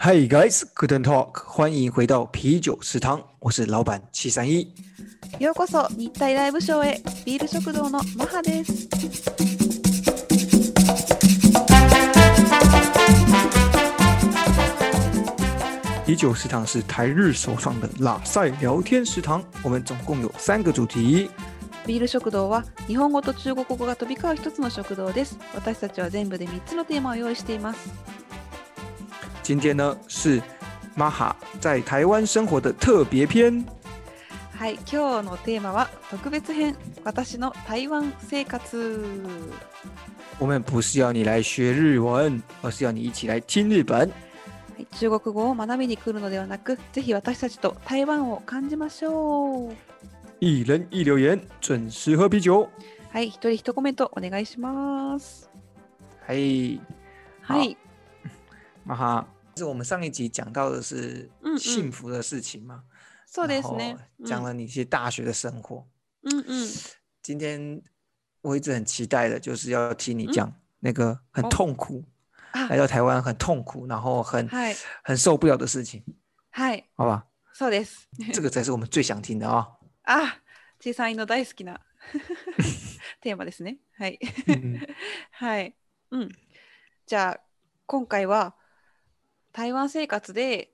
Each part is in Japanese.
Hey guys, and talk，欢迎回到啤酒食堂，我是老板七三一。ようこそ日体ライブショーへビール食堂のマハです。啤酒食堂是台日首创的拉塞聊天食堂，我们总共有三个主题。ビール食堂は日本語と中国語が飛び交う一つの食堂です。私たちは全部で3つのテーマを用意しています。今天呢是玛哈在台湾生活的特别篇。はい、今日のテーマは特別編私の台湾生活。我们不是要你来学日文，而是要你一起来听日本。はい、中国語を学びに来るのではなく、ぜひ私たちと台湾を感じましょう。一人一留言，准时喝啤酒。はい、一人一コメントお願いします。嘿，はい、玛哈，是我们上一集讲到的是嗯嗯幸福的事情嘛？そうですね然。后讲了你一些大学的生活。うんうん。今天我一直很期待的，就是要听你嗯讲那个很哦痛苦，あ来到台湾很痛苦，然后很はい、很受不了的事情，はい、好吧？そうです。这个才是我们最想听的啊、あ、小さいの大好きなテーマですね。はい。嗯はい。うん。じゃあ、今回は 台湾生活で、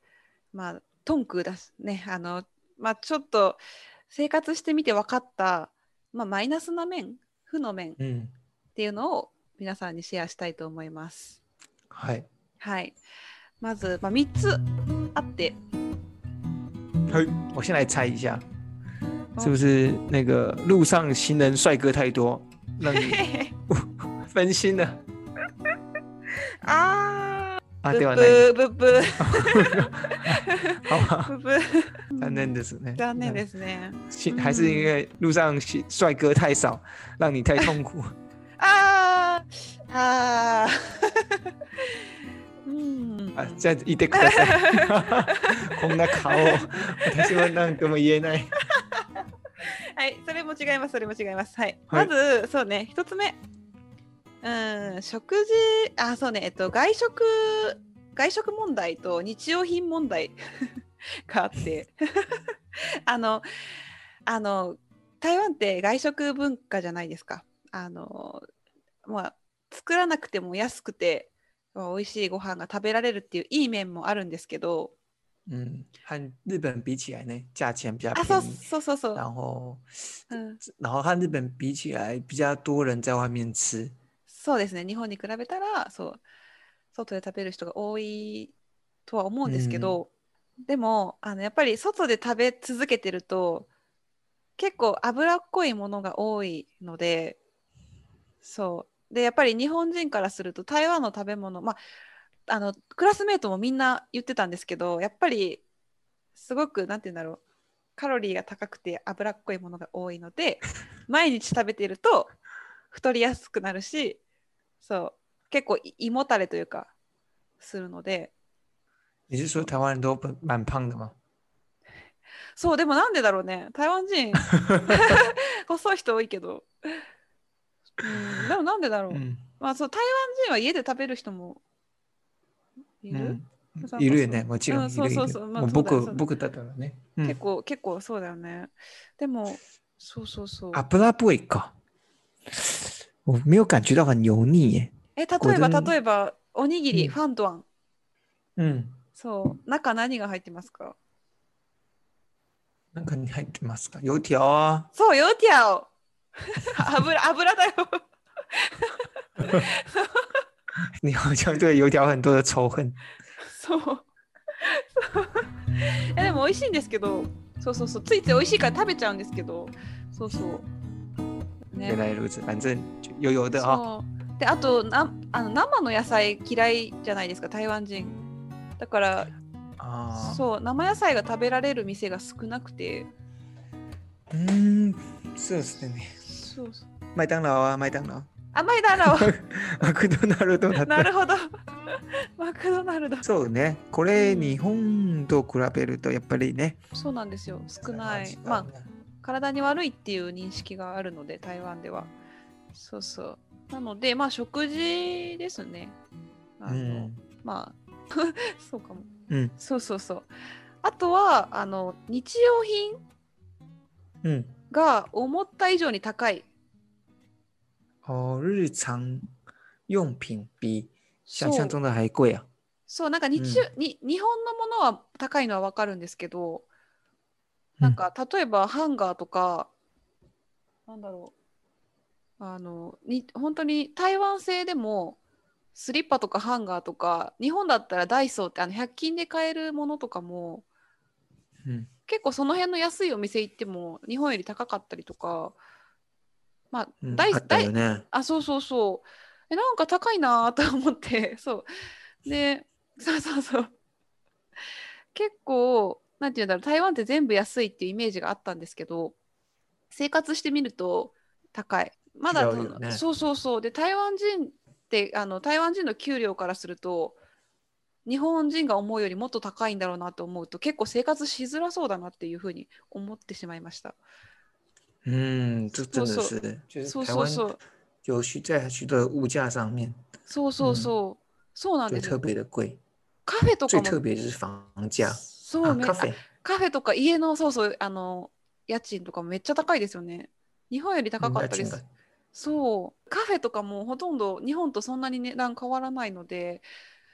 まあ、トンクだすね。あの、まあ、ちょっと生活してみて分かった、まあ、マイナスな面、負の面っ嗯，ていうのを皆さんにシェアしたいと思います。嗨はい。まず、まあ、3つあって、嘿，我先来猜一下，哦是不是那个路上行人帅哥太多，让你 分心了？あ 啊？ー、对吧？ブ那ッブーブ。残念ですね。残念ですね。是还是因为路上喜帅哥太少，让你太痛苦？あ ーあー。うん。あ、じゃあてください。こんな顔、私は何とも言えない。はい、それも違います、それも違います。はい。はいまず、そうね、一つ目。うん、食事、あ、そうね、えっと、外食、外食問題と日用品問題 があって、あの、あの、台湾って外食文化じゃないですか。あの、まあ、作らなくても安くて、まあ美味しいご飯が食べられるっていういい面もあるんですけど、嗯，和日本比起来呢，价钱比较あ、そう便宜，そうそうそう。然后，うん然后和日本比起来，比较多人在外面吃。そうですね。日本に比べたらそう外で食べる人が多いとは思うんですけど、でもあのやっぱり外で食べ続けてると結構脂っこいものが多いのでそう。でやっぱり日本人からすると台湾の食べ物まああのクラスメートもみんな言ってたんですけどやっぱりすごくなんて言うんだろうカロリーが高くて脂っこいものが多いので毎日食べてると太りやすくなるしそう。結構い胃もたれというかするので。你是说台湾人都蛮蛮胖的吗？そうでもなんでだろうね。台湾人 細い人多いけど、うん、でもなんでだろう、嗯まあそう台湾人は家で食べる人もいる、ういるよね、もちろんうんそう。そうそう。まあ僕僕だったらね。うん。結構結構そうだよね。でもそうそうそう。油っぽいか。我没有感觉到很油腻耶。え例えば例えばおにぎり、うんファンドアンうん。そう中何が入ってますか？中に入ってますか？油条啊。そう、油条。油、油だよ。你好像对油条很多的仇恨。そう。そういやでも美味しいんですけど、そうそうそう、ついつい美味しいから食べちゃうんですけど、そうそう。原来如此，反正就油油的哈。そう。で、あとなあの生の野菜嫌いじゃないですか、台湾人。だから、啊，そう、生野菜が食べられる店が少なくて、嗯，そうですね。そうそう。麦当劳啊，麦当劳。甘いだろマクドナルドだっう。たなるほど。マクドナルド。そうね。これ、うん日本と比べるとやっぱりね。そうなんですよ。少ないまあ、体に悪いっていう認識があるので台湾では。そうそう。なのでまあ食事ですね。あの、うん。まあ そうかも。うん。そうそうそう。あとはあの日用品嗯，が思った以上に高い。哦，日常用品。比想象中的还贵啊。そうなんか日,、に日本のものは高いのはわかるんですけど、なんか例えばハンガーとか、なんだろう。あのに本当に台湾製でもスリッパとかハンガーとか日本だったらダイソーってあの100均で買えるものとかも嗯結構その辺の安いお店行っても日本より高かったりとかまあ嗯，ダイあったダイよね。あそうそうそう。えなんか高いなと思ってそう。でそうそうそう。結構なんていうんだろう台湾って全部安いっていうイメージがあったんですけど生活してみると高い。まだね。そうそうそう。で台湾人ってあの台湾人の給料からすると日本人が思うよりもっと高いんだろうなと思うと結構生活しづらそうだなっていうふうに思ってしまいました。嗯，这真的そう是，就是そう台湾そう。そう有许在许多的物价上面。そうそうそう、そうなんです。特别的贵，カフェとかも。最特别就是房价。啊，そうめ咖啡。カフェとか家のそうそうあの家賃とかもめっちゃ高いですよね。日本より高かったです。そうカフェとかもほとんど日本とそんなに値段変わらないので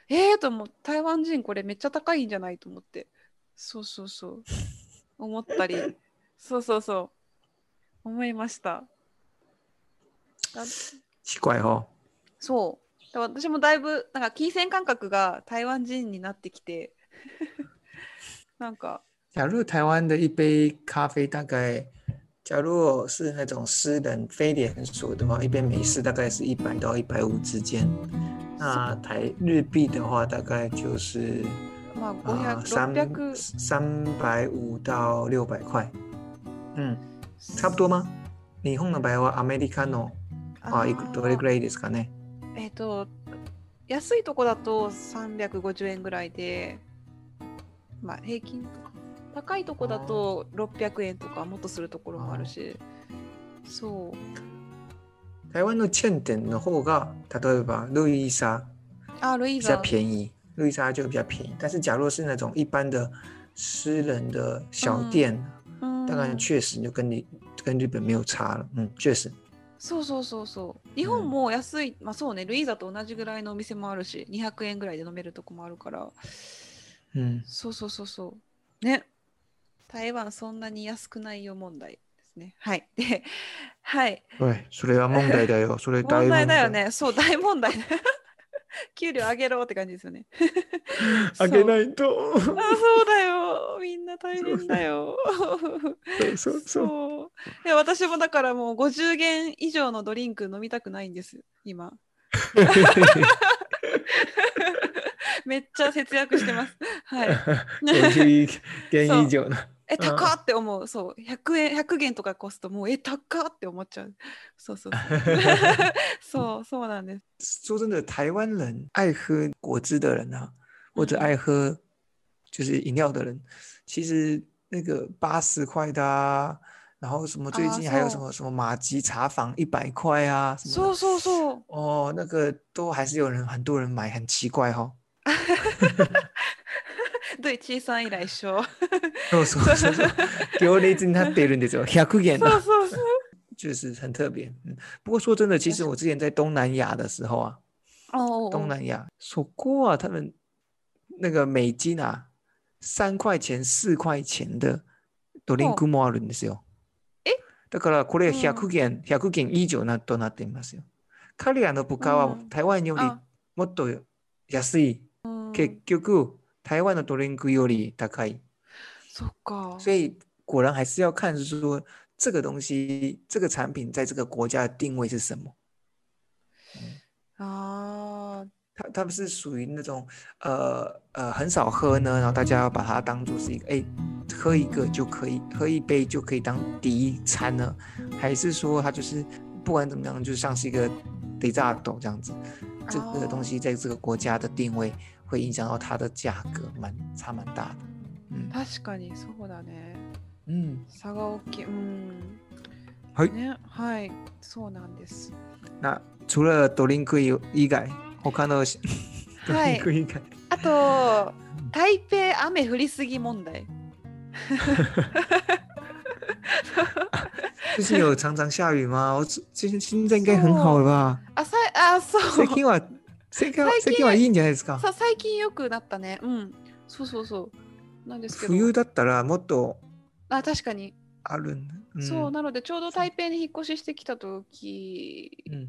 えーと思う台湾人これめっちゃ高いんじゃないと思ってそうそうそう思ったり そうそうそう思いました。だ奇怪哦。そうだ私もだいぶなんか金銭感覚が台湾人になってきてなんか假如台湾的一杯咖啡大概，假如是那种私人非连锁的话，一杯美式大概是一百到一百五之间。那台日币的话，大概就是まあ啊500、三600三百五到六百块。嗯，差不多吗？日本の場合はアメリカのあどれぐらいですかね？えっ、と安いとこだと350円ぐらいでまあ平均高いとこだと600円とかもっとするところもあるし。そう。台湾のチェーン店の方が，例えば路易莎比较あルイーザ便宜，路易莎就比较便宜。但是假如是那种一般的私人的小店，うん当然确实就跟你跟日本没有差了。嗯，确实。そうそうそうそう。日本も安い、まあそうね。ルイーザと同じぐらいのお店もあるし。200円ぐらいで飲めるとこもあるから嗯，そうそうそうそうね台湾そんなに安くないよ問題ですねはいではい对，それは問題だよ。それ大問題問だよね。そう、大問題。給料上げろって感じですよね。あげないいと。あ、そうだよ。みんな大変だよ。そうそうそう。そう。いや、私もだからもう50元以上のドリンク飲みたくないんです、今。めっちゃ節約してます。はい。50元以上の。え、高っって思う。そう。100円、100元とかコスト、もう、え、高っって思っちゃう。そうそうそう。そう、そうなんです。说真的，台湾人爱喝果汁的人啊，或者爱喝就是饮料的人，其实那个八十块的啊，然后什么最啊近还有什そう么什么马吉茶坊一百块啊，什么そう的そうそう。哦，那个都还是有人很多人买，很奇怪哈、对、小さん以来一緒。そうそうそうそう。行列になっているんですよ。100元そう的，そうそう。就是很特别。嗯，不过说真的，其实我之前在东南亚的时候啊，哦东南亚，そこ啊，他们那个美金啊，三块钱、四块钱的ドリンクもあるんですよ。え？だからこれうん100元、100元以上なとなっていますよ。彼らの物価はうん台湾よりあもっと安い。うん結局台湾的ドリンクより高い。そっか。所以果然还是要看是说这个东西、这个产品在这个国家的定位是什么。あ它它不是属于那种呃呃很少喝呢，然后大家要把它当做是一个哎喝一个就可以喝一杯就可以当第一餐呢，还是说它就是不管怎么样，就像是一个 dessert 这样子，这个东西在这个国家的定位 会影响到它的价格蛮差蛮大的。嗯確かにそうだね。嗯，差が大きい。うん。はいね、はい。そうなんです。那除了ドリンク以外，他のドリンク以外，はいあと、台北雨降りすぎ問題。最近有常常下雨吗？我最最近现在应该很好了吧？あさあそう最近は最近は最近最近はいいんじゃないですか？さ最近よくなったね。うん。そうそうそう。なんですけど。冬だったらもっとあ確かに。あるんだ。んそうなのでちょうど台北に引っ越ししてきた時、うん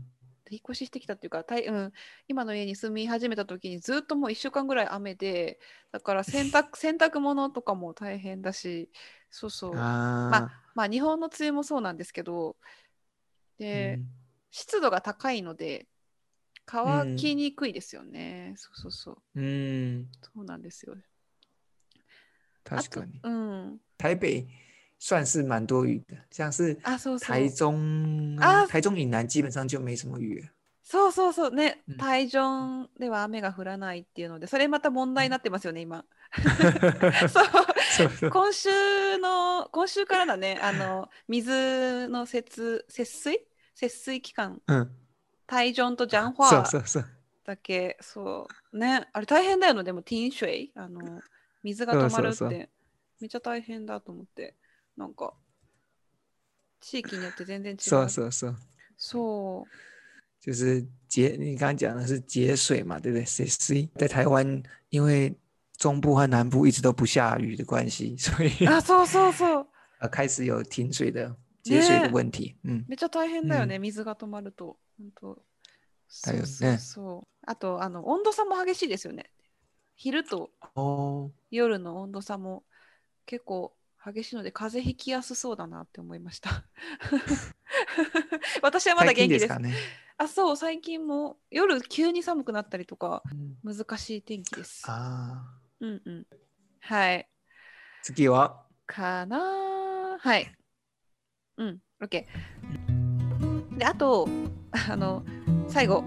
引っ越ししてきたっていうか、たいうん、今の家に住み始めた時にずっともう1週間ぐらい雨でだから 洗濯洗濯物とかも大変だしそうそうまああまあ日本の梅雨もそうなんですけどーで、うん湿度が高いので乾きにくいですよね、そうそうそう。嗯，そうなんですよ。確かに。うん。台北算是蛮多雨的，像是あそうそう。台中啊台中以南基本上就没什么雨。了。そうそうそう。ねうん、台中では雨が降らないっていうので、それまた問題になってますよね、今。そう。そうそう。今週の、今週からだね、あの、水の節節水？節水期間、うん。台中とジャンフそうァそうそう。だけ、そう、ね、あれ大変だよね、でも、ティンシュエイ、あの、水が止まるって、そうそうそうめっちゃ大変だと思って、なんか、地域によって全然違う。そうそうそう。そう就是节，你刚刚讲的是节水嘛，对不对？节水在台湾，因为中部和南部一直都不下雨的关系，所以あ、そうそうそう。呃开始有停水的节水的问题。嗯，めっちゃ大変だよね、水が止まると。本当だよねそう。あと、あの、温度差も激しいですよね。昼と哦，夜の温度差も結構激しいので、風邪ひきやすそうだなって思いました。私はまだ元気ですね。あ、そう、最近も夜急に寒くなったりとか、うん難しい天気です。あうんうん。はい。ー次は？かなはい。うん、OK。で、あと、あの、最後、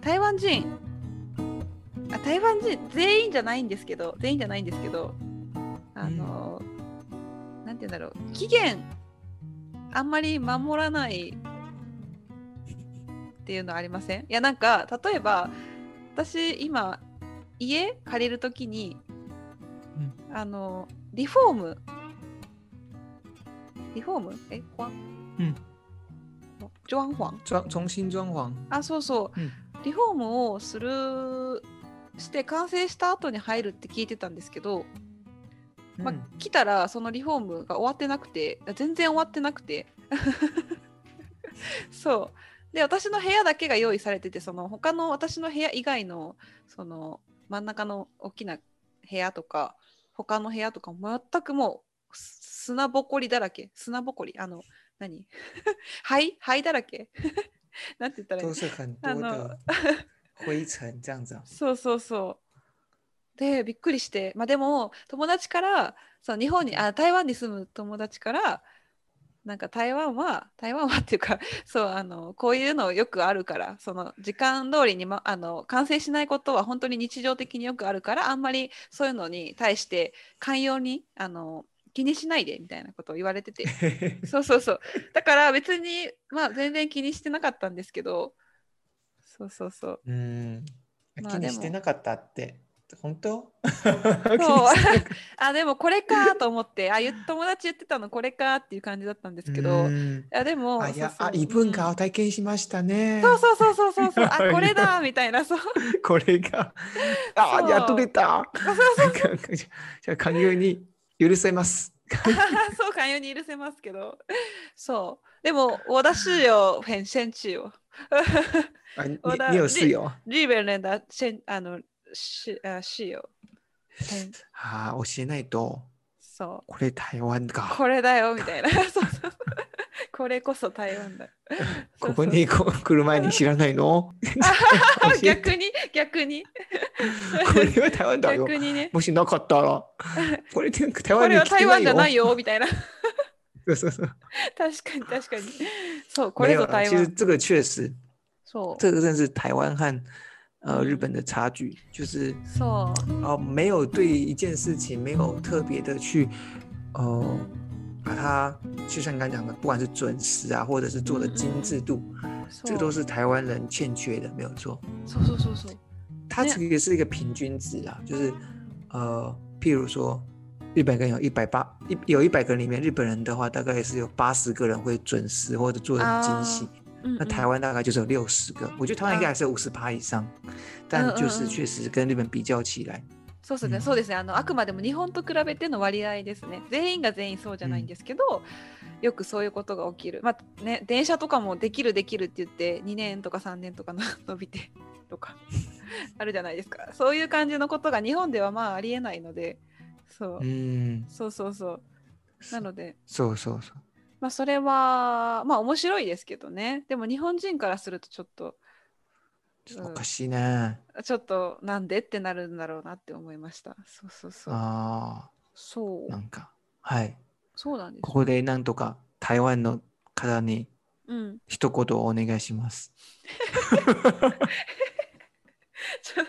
台湾人、あ台湾人、全員じゃないんですけど、全員じゃないんですけど、あの、なんて言うんだろう、期限、あんまり守らない。っていうのありません？いや、なんか、例えば、私、今、家借りるときに、あの、リフォーム。リフォーム？え、装うん。装潢装重新装潢。あ、そうそう。うんリフォームをする、して完成した後に入るって聞いてたんですけど、まあうん来たらそのリフォームが終わってなくて、全然終わってなくて。そう。で、私の部屋だけが用意されてて、その他の私の部屋以外の、その真ん中の大きな部屋とか、他の部屋とか全くもうす砂ぼこりだらけ。砂ぼこり。あの、何？灰？灰だらけ？なんて言ったらいい？の。灰尘这样子。啊。そうそうそう。で、びっくりして、まあでも、友達から、その日本に、あ、台湾に住む友達から、なんか台湾は、台湾はっていうか、そう、あの、こういうのよくあるから、その時間通りに、ま、あの、完成しないことは本当に日常的によくあるから、あんまりそういうのに対して寛容に、あの、気にしないでみたいなことを言われてて。そうそうそう。だから別に、まあ全然気にしてなかったんですけど、そうそうそう。うん。気にまあでもしてなかったって。本当？あでもこれかと思って。あ友達言ってたのこれかっていう感じだったんですけど、いうん。やでもあ、異文うん化を体験しましたね。そうそうそうそうそう。そうあ これだみたいな。そう。これが、あやっとれた。そうそうじゃあ、寛容に許せます。そう寛容に許せますけど。そう。でも我的室友很生气よ。あ、你有室友日本人的生あの室あ室友很あ教えないと。そこれ台湾うか。これだよみたいな。そうそうこれこそ台湾だ。ここにこ来る前に知らないの？逆に逆に。これは台湾だよ。逆にね。もしなかったら、これ台こ湾にれは台来てないよ。湾じゃないよみたいな。そうそうそう。確かに確かに。そうこれぞ台湾。其实这个确实，そう。这个真的是台湾和呃嗯。日本的差距，就是そう。哦、没有对一件事情没有特别的去呃把它，就像你刚才讲的，不管是准时啊，或者是做的精致度，这个都是是台湾人欠缺的，没有错。そうそうそうそう它ね其实是一个平均值啊，就是 呃，譬如说，日本人有一百八一有一百个人里面，日本人的话大概是有八十个人会准时或者做的很精细。うん那台湾大概就是有六十个，我觉得台湾应该还是有五十趴以上，但就是确实跟日本比较起来， そうですね、うん。そうですね。あのあくまでも日本と比べての割合ですね。全員が全員そうじゃないんですけど、よくそういうことが起きる。まあね電車とかもできるできるって言って2年とか3年とかの 伸びてとか あるじゃないですか。そういう感じのことが日本ではまあありえないのでそう、嗯，そうそうそう。なので。そうそうそう。まあそれはまあ面白いですけどね。でも日本人からするとちょっとおかしいね。ちょっとなんでってなるんだろうなって思いましたそうそうそうあそうあ、なんか、はい。そうなんですここでなんとか台湾の方にうん一言お願いします。就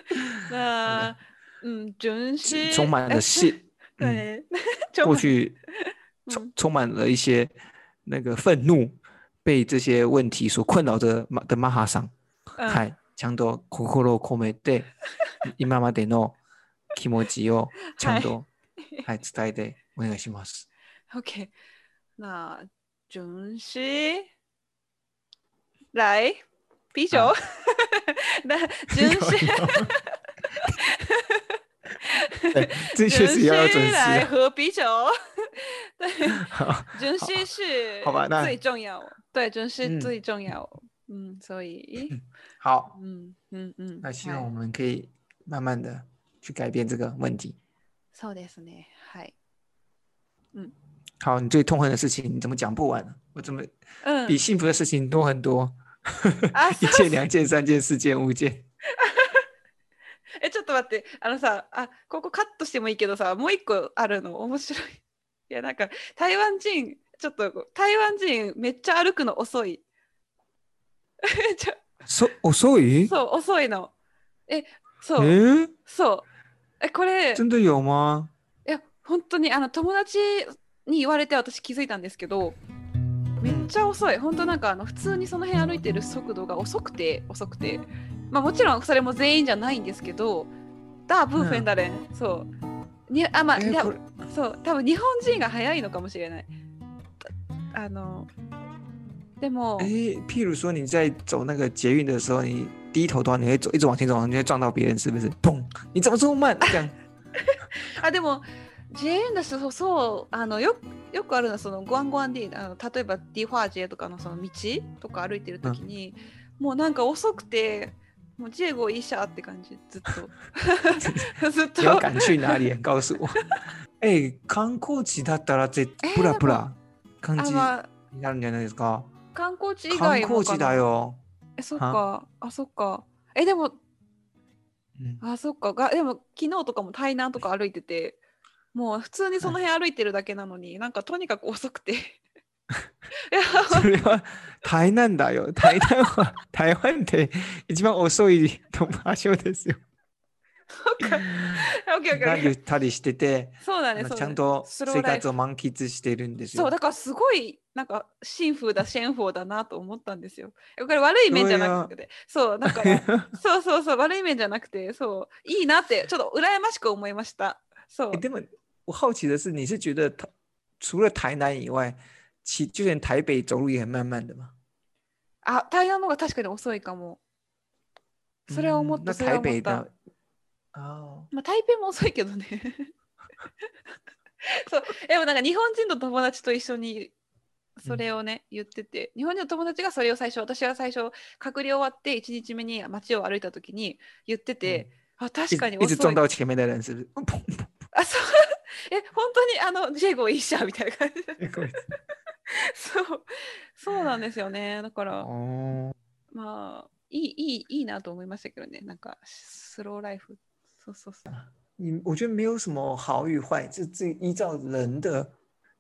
那嗯，准是充满了戏，嗯，对，过去充嗯充满了一些那个愤怒，被这些问题所困扰着马的马哈桑。嗯はい、ちゃんと心を込めて 今までの気持ちをちゃんと、はい、伝えてお願いします。OK，那准是来？啤酒啊，那准是对，这确实要准时来啊。喝啤酒，对，好准是是好吧那。最重要，对，准是嗯最重要，嗯，所以，好，嗯嗯嗯，那希はい望我们可以慢慢的去改变这个问题。そうですね、はい。好，你最痛恨的事情你怎么讲不完呢？我怎么うん比幸福的事情多很多？あ、一件、两件、三件、四件、五件。え、ちょっと待って、あのさ、あ、ここカットしてもいいけどさ、もう一個あるの、面白い。いや、なんか、台湾人、ちょっと、台湾人、めっちゃ歩くの遅い。そ遅い？そう、遅いの。え、そう、え？そう。え、これ、い真的有吗？や、本当に、あの、友達に言われて私気づいたんですけど、めっちゃ遅い。本当なんか、あの、普通にその辺歩いてる速度が遅くて、遅くて。まあ、もちろんそれも全員じゃないんですけど、大部分だね、そう。にあ、まあ、そう、多分日本人が早いのかもしれない。あの、でも、哎，譬如说你在走那个捷运的时候，你低头的话，你会走一直往前走，你会撞到别人，是不是？砰！你怎么这么慢？这样。あ、でも、JN だし、そうそう、あのよよくあるのは、その、グアングアンディあの例えば、ディファージェとかのその道とか歩いてるときに、もうなんか遅くて、もうジェゴいいシャーって感じ、ずっと。ずっと你。要赶去哪里？告诉我。哎，観光地だったらぜプラプラ感じになるんじゃないですか？観光地以観外もかな光地だ。よ。え、そっか。あ、そっか。え、でも、嗯，あ、そっか。がでも、昨日とかも台南とか歩いてて、もう普通にその辺歩いてるだけなのに、なんかとにかく遅くて。それは台南だよ。台南は台湾で一番遅い場所ですよ。がゆっ。たりしてて、そうだね、ちゃんと生活を満喫してるんですよ。そう、だからすごい、なんか、シンフーだ、シェンフォーだなと思ったんですよ。これ悪い面じゃなくて、そう、だから、そうそうそう、悪い面じゃなくて、そう、いいなって、ちょっと羨ましく思いました。そう诶。でも我好奇的是，你是觉得台除了台南以外，其就连台北走路也很慢慢的吗？あ、台湾の方が確かに遅いかも。それは思った、嗯那それは台北思った的。哦，まあ、台北も遅いけどね。そう、でもなんか日本人の友達と一緒にそれをね、言ってて、日本人の友達がそれを最初、私は最初、隔離終わって1日目に街を歩いた時に言ってて、あ、確かに遅い一直撞。到前面的人，是 あ、そう。え、本当にあの、ジェイゴいいしゃみたいな感じそう。そうなんですよね。だから、哦，まあ、いい、いい、いいなと思いましたけどね。なんか、スローライフ。そうそうそう。你我觉得没有什么好与坏，这这依照人的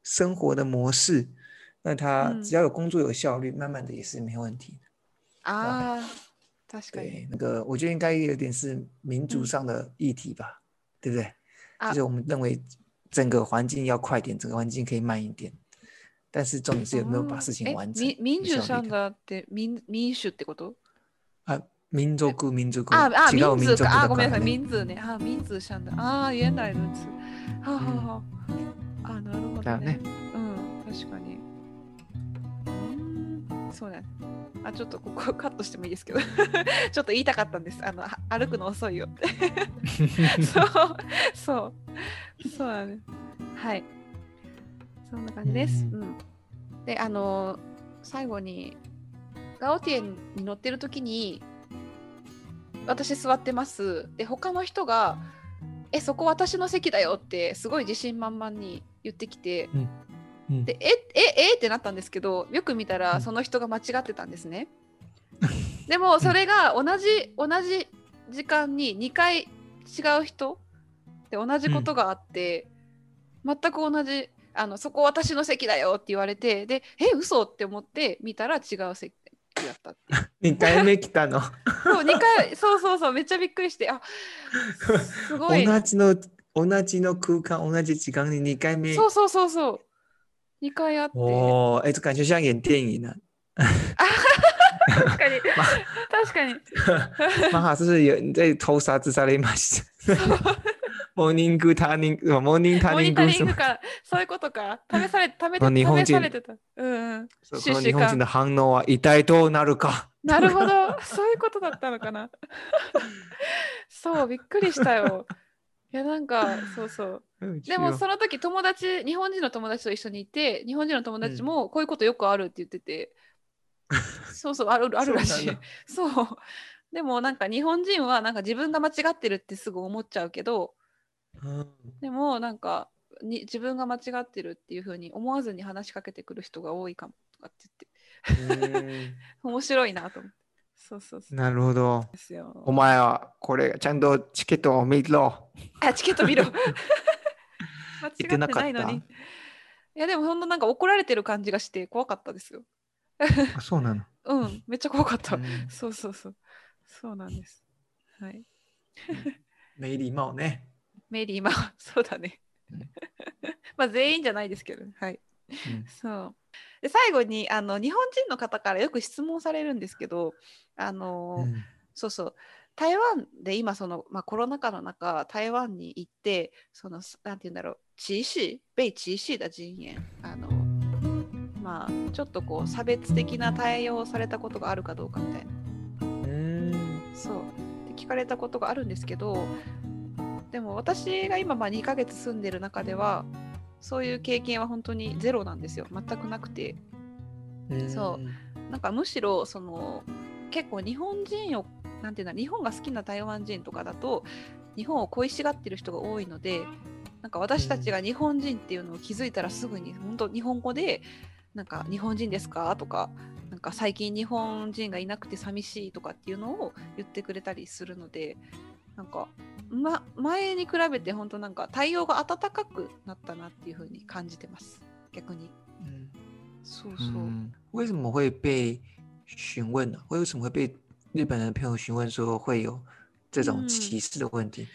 生活的模式，那他嗯只要有工作有效率，慢慢的也是没问题的。ああ、確かに。对，那个我觉得应该有点是民族嗯上的议题吧，对不对？啊就是我们认为整个环境要快点，整个环境可以慢一点，但是重点是有没有把事情え完成。み民主有效率的さんだって民民主ってこと 民族 民族あ、あ、違う民族か。あ、民族だごめんなさい。民族ね。あ、民族シャンダ。あ、原来如此。はあ、はあはあ、あ、なるほどね。うん、確かに。そうだね。あ、ちょっとここカットしてもいいですけど、ちょっと言いたかったんです。あの、は歩くの遅いよって。そう、そう、そうだね。はい。そんな感じです。ううんん。で、あの、最後に、ガオティエンに乗ってる時に、私座ってます。で、他の人が、え、そこ私の席だよって、すごい自信満々に言ってきて、うんで、え、え、えってなったんですけど、よく見たら、うんその人が間違ってたんですね。でも、それが同じ、同じ時間に2回違う人で同じことがあって、全く同じ、あの、そこ私の席だよって言われて、で、え、嘘って思って見たら違う席だったっていう。二回目来たの。そう、2回、そうそうそう、めっちゃびっくりして、あ、すごい。同じの同じの空間同じ時間に二回目。そうそうそうそう。2回あって。哦，哎，这感觉像演电影呢。確かに。確かに。マハ是有人在偷杀自杀了吗？モーニングターニング、モーニングターニンモニタグ什么？リングか、そういうことか。試され て、試あ日本てた。うんうん。その日本人の反応は一体どうなるか。なるほど。そういうことだったのかな。そう、びっくりしたよ。いや、なんか、そうそう。でも、その時、友達、日本人の友達と一緒にいて、日本人の友達もこういうことよくあるって言ってて、そうそう、あるあるらしい。そう。でも、なんか日本人は、なんか自分が間違ってるってすぐ思っちゃうけど、うんでもなんかに自分が間違ってるっていう風に思わずに話しかけてくる人が多いかもとかって言って。面白いなと思って。そうそうそう。なるほど。ですよ。お前はこれちゃんとチケットを見ろ。あチケット見ろ。間違言ってないのに。いやでもほんとなんか怒られてる感じがして怖かったですよ。あ、そうなの？うんめっちゃ怖かった、うん。そうそうそう。そうなんです。はい。没礼貌ね。メリーまあ そうだね。うん。まあ全員じゃないですけどはい。うん。そう。で最後にあの日本人の方からよく質問されるんですけどあの、うん。そうそう。台湾で今その、まあ、コロナ禍の中台湾に行ってそのなんて言うんだろう。歧視被歧視的人間。あのまあちょっとこう差別的な対応をされたことがあるかどうかみたいな。うん。そう。って聞かれたことがあるんですけどでも私が今まあ2ヶ月住んでる中ではそういう経験は本当にゼロなんですよ。全くなくて。そう。なんかむしろその結構日本人をなんていうんだ日本が好きな台湾人とかだと日本を恋しがってる人が多いのでなんか私たちが日本人っていうのを気づいたらすぐに本当日本語でなんか日本人ですかとかなんか最近日本人がいなくて寂しいとかっていうのを言ってくれたりするのでなんか、ま、前に比べて本当なんか対応が温かくなったなっていう風に感じてます。逆に。嗯そうそう、嗯，为什么会被询问呢？为什么会被日本人的朋友询问说会有这种嗯歧视的问题？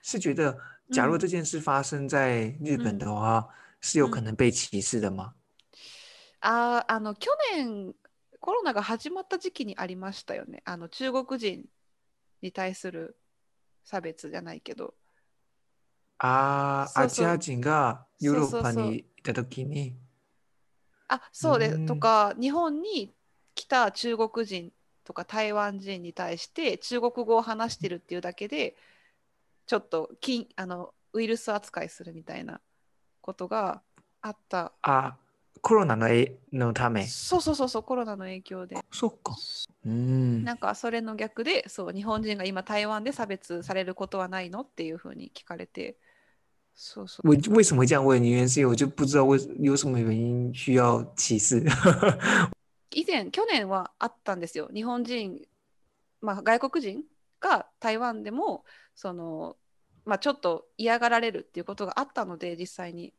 是觉得假如嗯这件事发生在日本的话，是有可能被歧视的吗？あーあの去年コロナが始まった時期にありましたよね。あの中国人に対する差別じゃないけど。ああ、アジア人がヨーロッパにいたときに、あそうでうん。とか日本に来た中国人とか台湾人に対して中国語を話してるっていうだけでちょっと金あのウイルス扱いするみたいなことがあった。あ、コロナのえのため。そうそうそうそうコロナの影響でそっか。うん。なんかそれの逆でそう日本人が今台湾で差別されることはないのっていうふうに聞かれてそうそう 我为什么会这样？问？原因我就不知道为有什么原因需要歧视？以前去年はあったんですよ日本人、まあ、外国人が台湾でもその、まあ、ちょっと嫌がられるっていうことがあったので実際に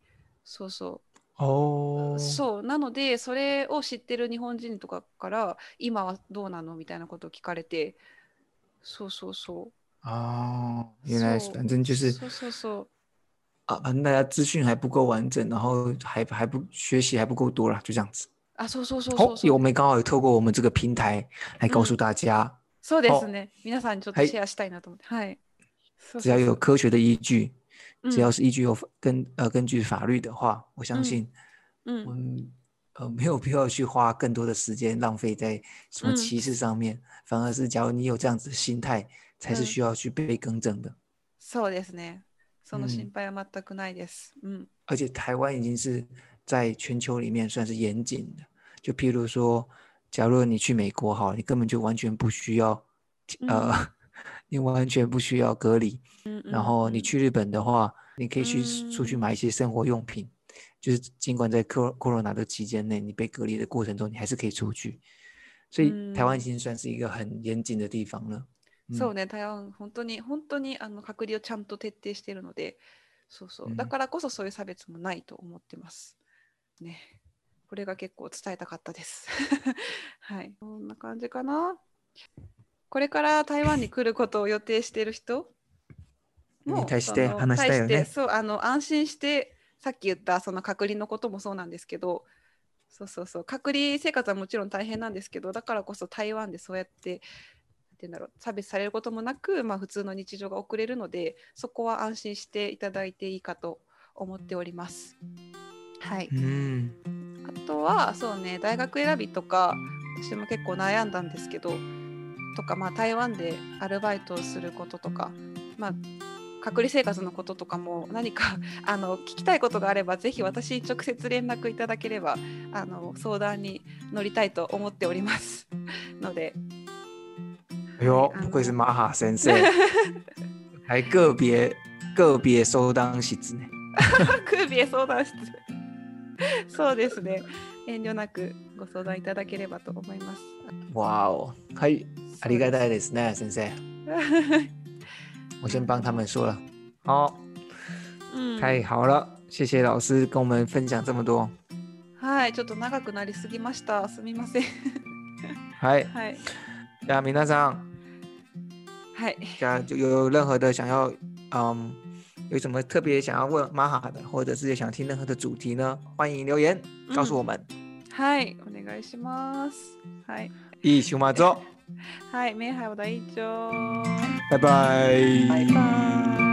そうそ哦う、そうなのでそれを知ってる日本人とかから今はどうなの？みたいなことを聞かれて。そうそうそう。哦，原来是そう。反正就是そうそうそう。啊，反正大家资讯还不够完整，然后还还不学习还不够多啦，就这样子。あそうそうそうそう。哦，そう有我们刚好有透过我们这个平台来告诉嗯大家，そうですね。皆さんにちょっはい。とシェアしたいなと思って。はい。そう只要有科学的依据，うん只要是依据有根呃根据法律的话，我相嗯信うん我们呃没有必要去花更多的时间浪费在什么嗯歧视上面，反而是假如你有这样子的心态，才是嗯需要去被更正的。そうですね。そのうん心配は全くないです。うん。而且台湾已经是在全球里面算是严谨的。就譬如说，假如你去美国好了，你根本就完全不需要，呃， 你完全不需要隔离。うんうん然后你うん去日本的话，你可以去出去嗯买一些生活用品，就是尽管在 cor corona 的期间内，你被隔离的过程中，你还是可以出去。所以台湾已嗯经算是一个很严谨的地方了。嗯そうね、台湾、本当に、本当にあの隔離をちゃんと徹底しているので、そうそうう。んだからこそそういう差別もないと思ってます。ね。これが結構伝えたかったです。はい。こんな感じかな。これから台湾に来ることを予定している人？もに対して話したいよね。そうあの安心してさっき言ったその隔離のこともそうなんですけどそうそうそう隔離生活はもちろん大変なんですけどだからこそ台湾でそうやってなんて言うんだろう差別されることもなく、まあ、普通の日常が送れるのでそこは安心していただいていいかと思っております。はい、嗯あとはそうね大学選びとか私も結構悩んだんですけどとか、まあ、台湾でアルバイトをすることとか、まあ、隔離生活のこととかも何か あの聞きたいことがあればぜひ私に直接連絡いただければあの相談に乗りたいと思っております。ので。哎呦，あの。不愧是马哈先生，还个别个别相談室ね。クービエ相談室。そうですね遠慮なくご相談いただければと思います。哇哦，はい、ありがたいですね，先生。我先帮他们说了。好，うん太好了，谢谢老师跟我们分享这么多。はい、ちょっと長くなりすぎました。すみません。はい，はい。じゃあ皆さん，はい。じゃあ就有任何的想要，嗯，有什么特别想要问玛哈的，或者是想听任何的主题呢？欢迎留言告诉我们。はい、お願いします。はい。いい週末を。はい、名杯を大丈夫。拜拜。バイバイ。